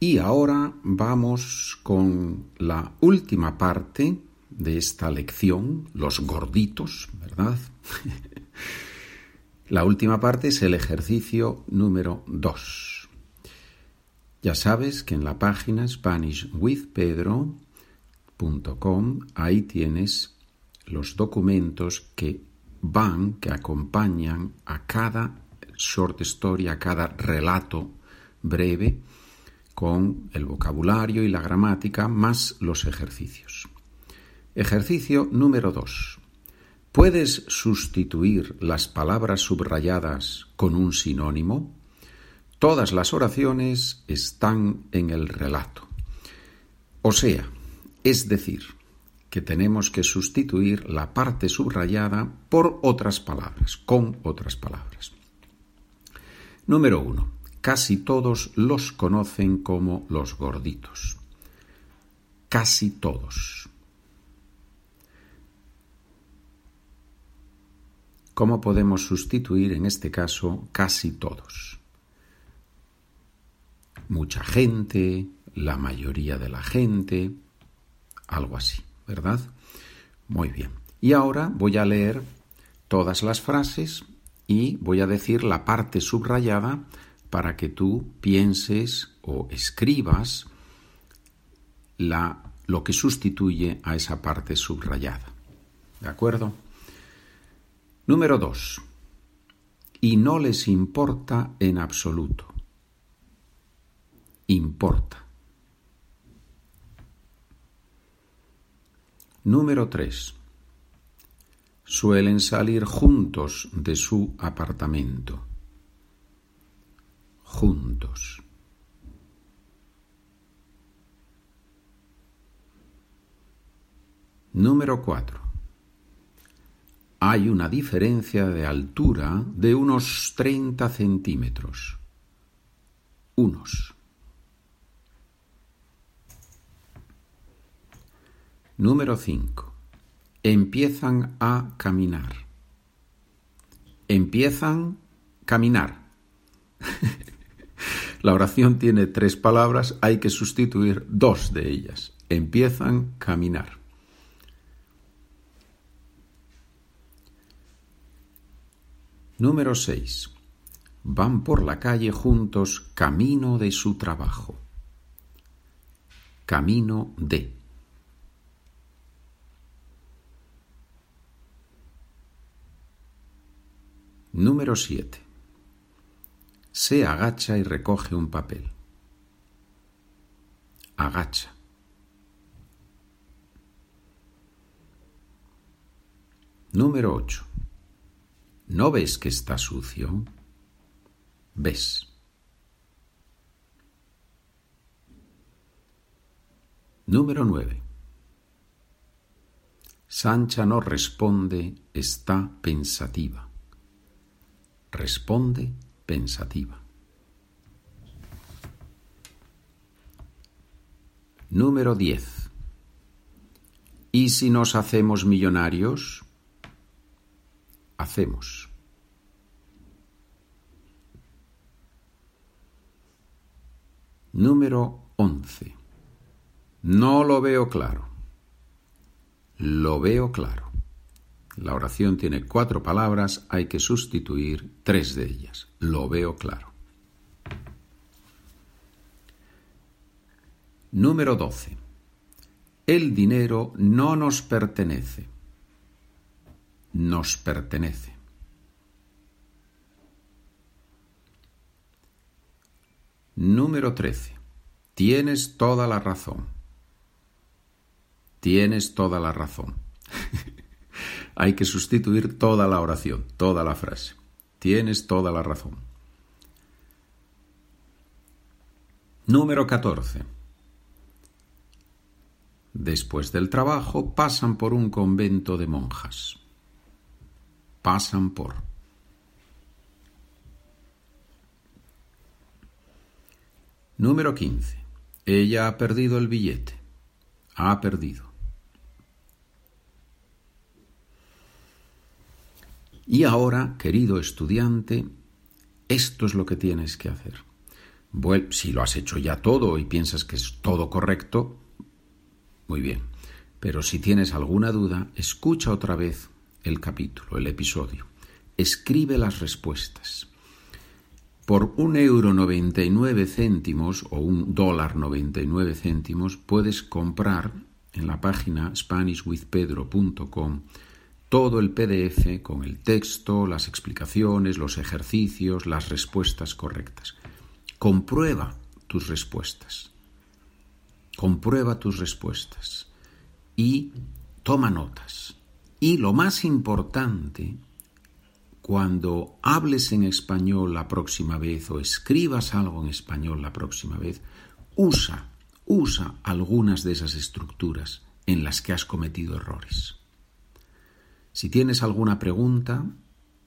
Y ahora vamos con la última parte de esta lección, los gorditos, ¿verdad? la última parte es el ejercicio número 2. Ya sabes que en la página SpanishWithPedro.com ahí tienes los documentos que van, que acompañan a cada short story, a cada relato breve, con el vocabulario y la gramática más los ejercicios. Ejercicio número 2. ¿Puedes sustituir las palabras subrayadas con un sinónimo? Todas las oraciones están en el relato. O sea, es decir, que tenemos que sustituir la parte subrayada por otras palabras, con otras palabras. Número 1. Casi todos los conocen como los gorditos. Casi todos. ¿Cómo podemos sustituir en este caso casi todos? Mucha gente, la mayoría de la gente, algo así. ¿verdad? Muy bien. Y ahora voy a leer todas las frases y voy a decir la parte subrayada para que tú pienses o escribas la, lo que sustituye a esa parte subrayada. ¿De acuerdo? Número dos. Y no les importa en absoluto. Importa. Número 3. Suelen salir juntos de su apartamento. Juntos. Número 4. Hay una diferencia de altura de unos 30 centímetros. Unos. Número 5. Empiezan a caminar. Empiezan a caminar. La oración tiene tres palabras, hay que sustituir dos de ellas. Empiezan caminar. Número 6. Van por la calle juntos camino de su trabajo. Camino de. Número 7. Se agacha y recoge un papel. Agacha. Número 8. ¿No ves que está sucio? Ves. Número 9. Sancha no responde, está pensativa responde pensativa. Número 10. ¿Y si nos hacemos millonarios? Hacemos. Número 11. No lo veo claro. Lo veo claro. La oración tiene cuatro palabras, hay que sustituir tres de ellas. Lo veo claro. Número 12. El dinero no nos pertenece. Nos pertenece. Número 13. Tienes toda la razón. Tienes toda la razón. Hay que sustituir toda la oración, toda la frase. Tienes toda la razón. Número 14. Después del trabajo pasan por un convento de monjas. Pasan por. Número 15. Ella ha perdido el billete. Ha perdido. Y ahora, querido estudiante, esto es lo que tienes que hacer. si lo has hecho ya todo y piensas que es todo correcto, muy bien. Pero si tienes alguna duda, escucha otra vez el capítulo, el episodio. Escribe las respuestas. Por un euro noventa y nueve céntimos o un dólar noventa y nueve céntimos puedes comprar en la página SpanishWithPedro.com todo el PDF con el texto, las explicaciones, los ejercicios, las respuestas correctas. Comprueba tus respuestas. Comprueba tus respuestas y toma notas. Y lo más importante, cuando hables en español la próxima vez o escribas algo en español la próxima vez, usa, usa algunas de esas estructuras en las que has cometido errores. Si tienes alguna pregunta,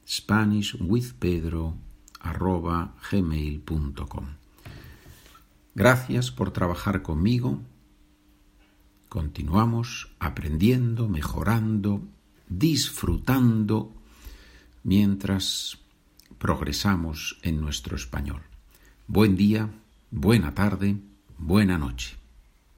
SpanishWithPedro.gmail.com Gracias por trabajar conmigo. Continuamos aprendiendo, mejorando, disfrutando mientras progresamos en nuestro español. Buen día, buena tarde, buena noche.